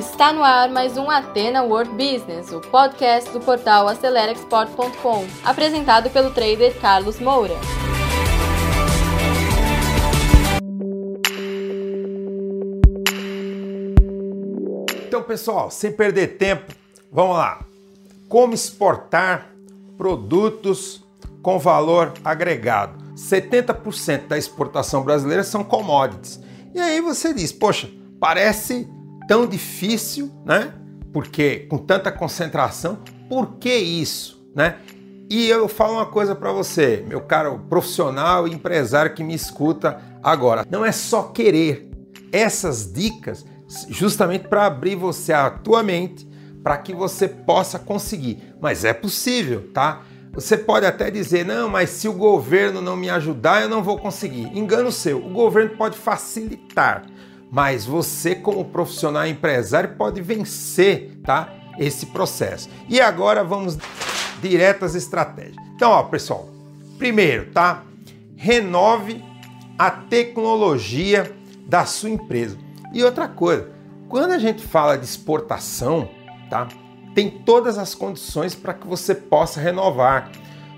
Está no ar mais um Atena World Business, o podcast do portal AceleraExport.com, apresentado pelo trader Carlos Moura. Então, pessoal, sem perder tempo, vamos lá. Como exportar produtos com valor agregado? 70% da exportação brasileira são commodities. E aí você diz, poxa, parece tão difícil, né? Porque com tanta concentração, por que isso, né? E eu falo uma coisa para você, meu caro profissional e empresário que me escuta agora, não é só querer. Essas dicas justamente para abrir você a tua mente para que você possa conseguir. Mas é possível, tá? Você pode até dizer, não, mas se o governo não me ajudar, eu não vou conseguir. Engano seu, o governo pode facilitar, mas você, como profissional empresário, pode vencer tá, esse processo. E agora vamos direto às estratégias. Então, ó, pessoal, primeiro, tá? Renove a tecnologia da sua empresa. E outra coisa, quando a gente fala de exportação, tá? Tem todas as condições para que você possa renovar.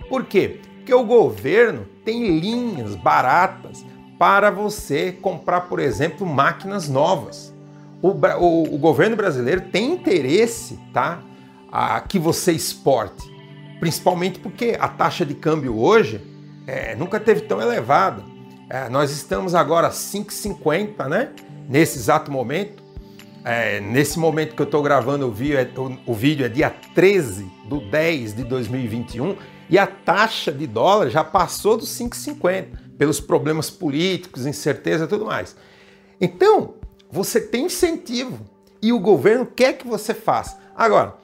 Por quê? Porque o governo tem linhas baratas para você comprar, por exemplo, máquinas novas. O, o, o governo brasileiro tem interesse tá, a que você exporte, principalmente porque a taxa de câmbio hoje é, nunca teve tão elevada. É, nós estamos agora 5,50, né? Nesse exato momento. É, nesse momento que eu estou gravando o vídeo, é, o, o vídeo é dia 13 do 10 de 2021 e a taxa de dólar já passou dos 5,50 pelos problemas políticos, incerteza e tudo mais. Então, você tem incentivo e o governo quer que você faça. Agora,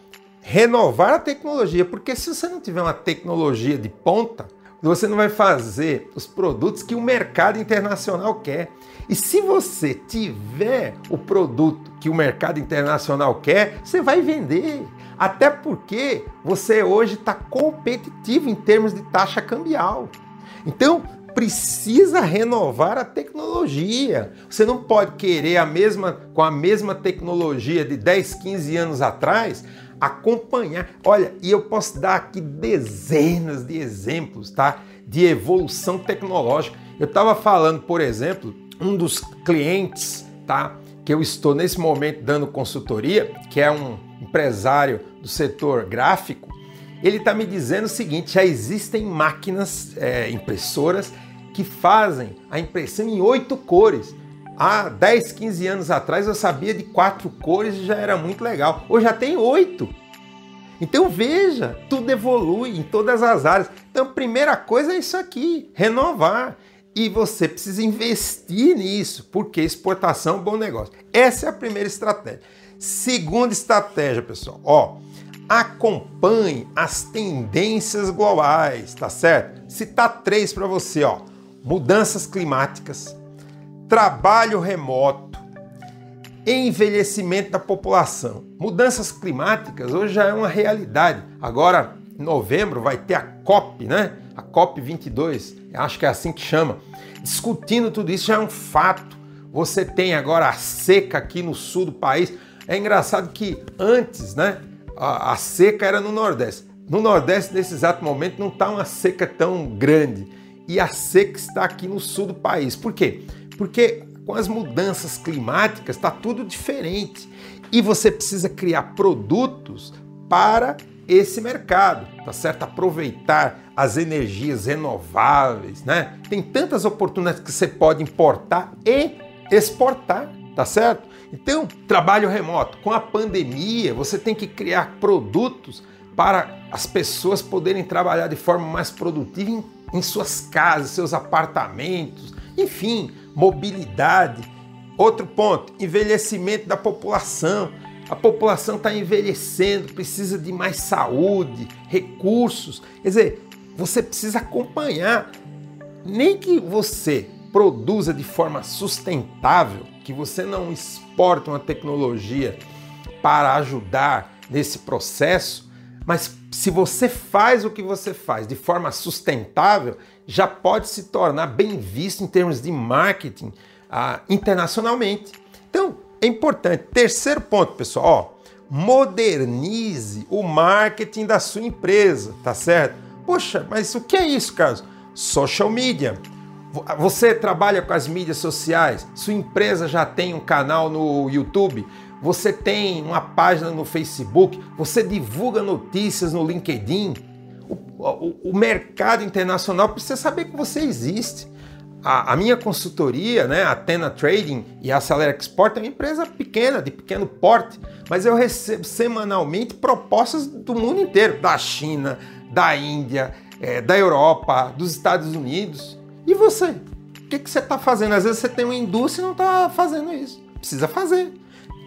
renovar a tecnologia, porque se você não tiver uma tecnologia de ponta, você não vai fazer os produtos que o mercado internacional quer. E se você tiver o produto que o mercado internacional quer, você vai vender. Até porque você hoje está competitivo em termos de taxa cambial. Então, precisa renovar a tecnologia. Você não pode querer a mesma com a mesma tecnologia de 10, 15 anos atrás acompanhar. Olha, e eu posso dar aqui dezenas de exemplos, tá? De evolução tecnológica. Eu estava falando, por exemplo, um dos clientes, tá? Que eu estou nesse momento dando consultoria, que é um empresário do setor gráfico, ele está me dizendo o seguinte: já existem máquinas é, impressoras que fazem a impressão em oito cores. Há 10, 15 anos atrás eu sabia de quatro cores e já era muito legal. Hoje já tem oito. Então veja, tudo evolui em todas as áreas. Então, primeira coisa é isso aqui: renovar. E você precisa investir nisso, porque exportação é um bom negócio. Essa é a primeira estratégia. Segunda estratégia, pessoal, ó, acompanhe as tendências globais, tá certo? Citar três para você, ó mudanças climáticas, trabalho remoto, envelhecimento da população. Mudanças climáticas hoje já é uma realidade. Agora, em novembro, vai ter a COP, né? A COP 22, acho que é assim que chama. Discutindo tudo isso já é um fato. Você tem agora a seca aqui no sul do país. É engraçado que antes, né? A, a seca era no Nordeste. No Nordeste, nesse exato momento, não está uma seca tão grande e a seca está aqui no sul do país. Por quê? Porque com as mudanças climáticas está tudo diferente e você precisa criar produtos para esse mercado, tá certo? Aproveitar as energias renováveis, né? Tem tantas oportunidades que você pode importar e exportar, tá certo? Então, trabalho remoto. Com a pandemia, você tem que criar produtos para as pessoas poderem trabalhar de forma mais produtiva em em suas casas, seus apartamentos, enfim, mobilidade. Outro ponto, envelhecimento da população. A população está envelhecendo, precisa de mais saúde, recursos. Quer dizer, você precisa acompanhar. Nem que você produza de forma sustentável, que você não exporte uma tecnologia para ajudar nesse processo, mas se você faz o que você faz de forma sustentável, já pode se tornar bem visto em termos de marketing ah, internacionalmente. Então, é importante. Terceiro ponto, pessoal, ó, modernize o marketing da sua empresa, tá certo? Poxa, mas o que é isso, Carlos? Social media. Você trabalha com as mídias sociais, sua empresa já tem um canal no YouTube, você tem uma página no Facebook, você divulga notícias no LinkedIn. O, o, o mercado internacional precisa saber que você existe. A, a, minha consultoria, né, a Atena Trading e a Acelera Export é uma empresa pequena, de pequeno porte, mas eu recebo semanalmente propostas do mundo inteiro, da China, da Índia, é, da Europa, dos Estados Unidos. E você? O que, que você está fazendo? Às vezes você tem uma indústria e não está fazendo isso. Precisa fazer.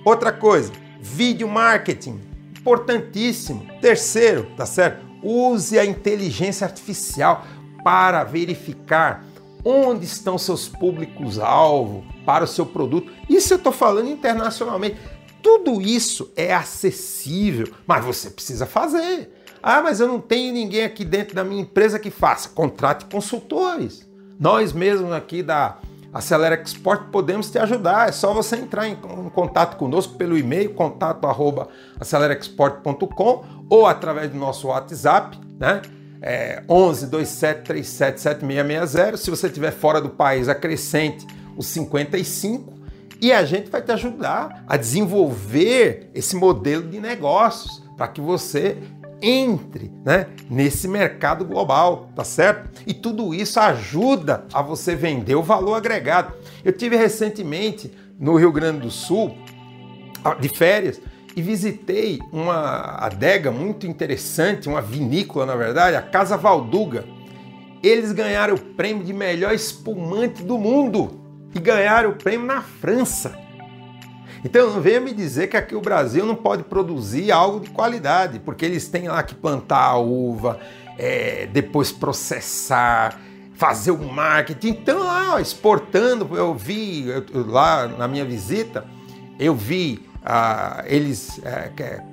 Outra coisa, vídeo marketing, importantíssimo. Terceiro, tá certo? Use a inteligência artificial para verificar onde estão seus públicos-alvo para o seu produto. Isso eu estou falando internacionalmente. Tudo isso é acessível, mas você precisa fazer. Ah, mas eu não tenho ninguém aqui dentro da minha empresa que faça. Contrate consultores. Nós mesmos aqui da Acelera Export podemos te ajudar. É só você entrar em, contato conosco pelo e-mail contato arroba acelerexport.com ou através do nosso WhatsApp, né? É 11 27 37 7660. Se você estiver fora do país, acrescente os 55 e a gente vai te ajudar a desenvolver esse modelo de negócios para que você entre né, nesse mercado global, tá certo? E tudo isso ajuda a você vender o valor agregado. Eu tive recentemente no Rio Grande do Sul de férias e visitei uma adega muito interessante, uma vinícola na verdade, a Casa Valduga. Eles ganharam o prêmio de melhor espumante do mundo e ganharam o prêmio na França. Então não venha me dizer que aqui o Brasil não pode produzir algo de qualidade, porque eles têm lá que plantar a uva, é, depois processar, fazer o marketing. Então lá, ó, exportando, eu vi eu, lá na minha visita, eu vi ah, eles é, é,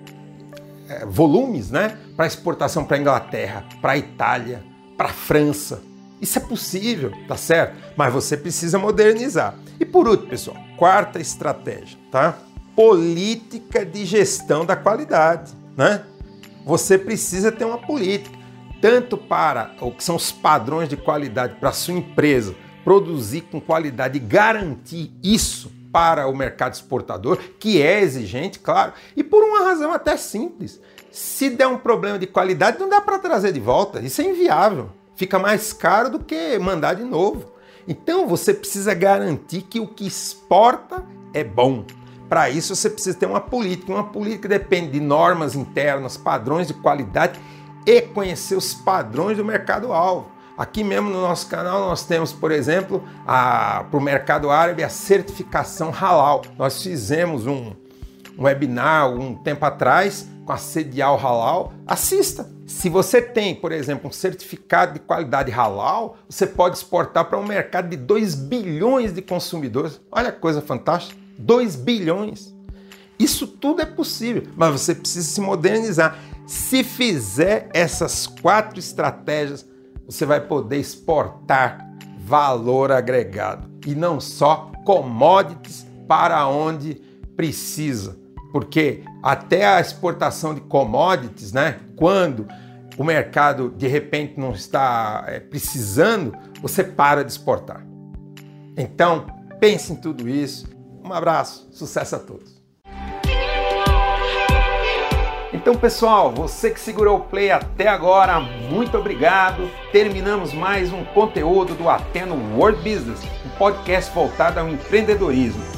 é volumes né, para exportação para a Inglaterra, para Itália, para França. Isso é possível, tá certo? Mas você precisa modernizar. E por último, pessoal, quarta estratégia, tá? Política de gestão da qualidade, né? Você precisa ter uma política, tanto para o que são os padrões de qualidade para a sua empresa produzir com qualidade e garantir isso para o mercado exportador, que é exigente, claro, e por uma razão até simples. Se der um problema de qualidade, não dá para trazer de volta, isso é inviável fica mais caro do que mandar de novo. Então você precisa garantir que o que exporta é bom. Para isso você precisa ter uma política. Uma política depende de normas internas, padrões de qualidade e conhecer os padrões do mercado-alvo. Aqui mesmo no nosso canal nós temos, por exemplo, para o mercado árabe a certificação halal. Nós fizemos um, webinar um tempo atrás com a Sedial Halal. Assista! Se você tem, por exemplo, um certificado de qualidade halal, você pode exportar para um mercado de 2 bilhões de consumidores. Olha que coisa fantástica! 2 bilhões! Isso tudo é possível, mas você precisa se modernizar. Se fizer essas quatro estratégias, você vai poder exportar valor agregado e não só commodities para onde precisa porque até a exportação de commodities, né, quando o mercado de repente não está é, precisando, você para de exportar. Então, pense em tudo isso. Um abraço, sucesso a todos. Então, pessoal, você que segurou o play até agora, muito obrigado. Terminamos mais um conteúdo do Ateno World Business, um podcast voltado ao empreendedorismo.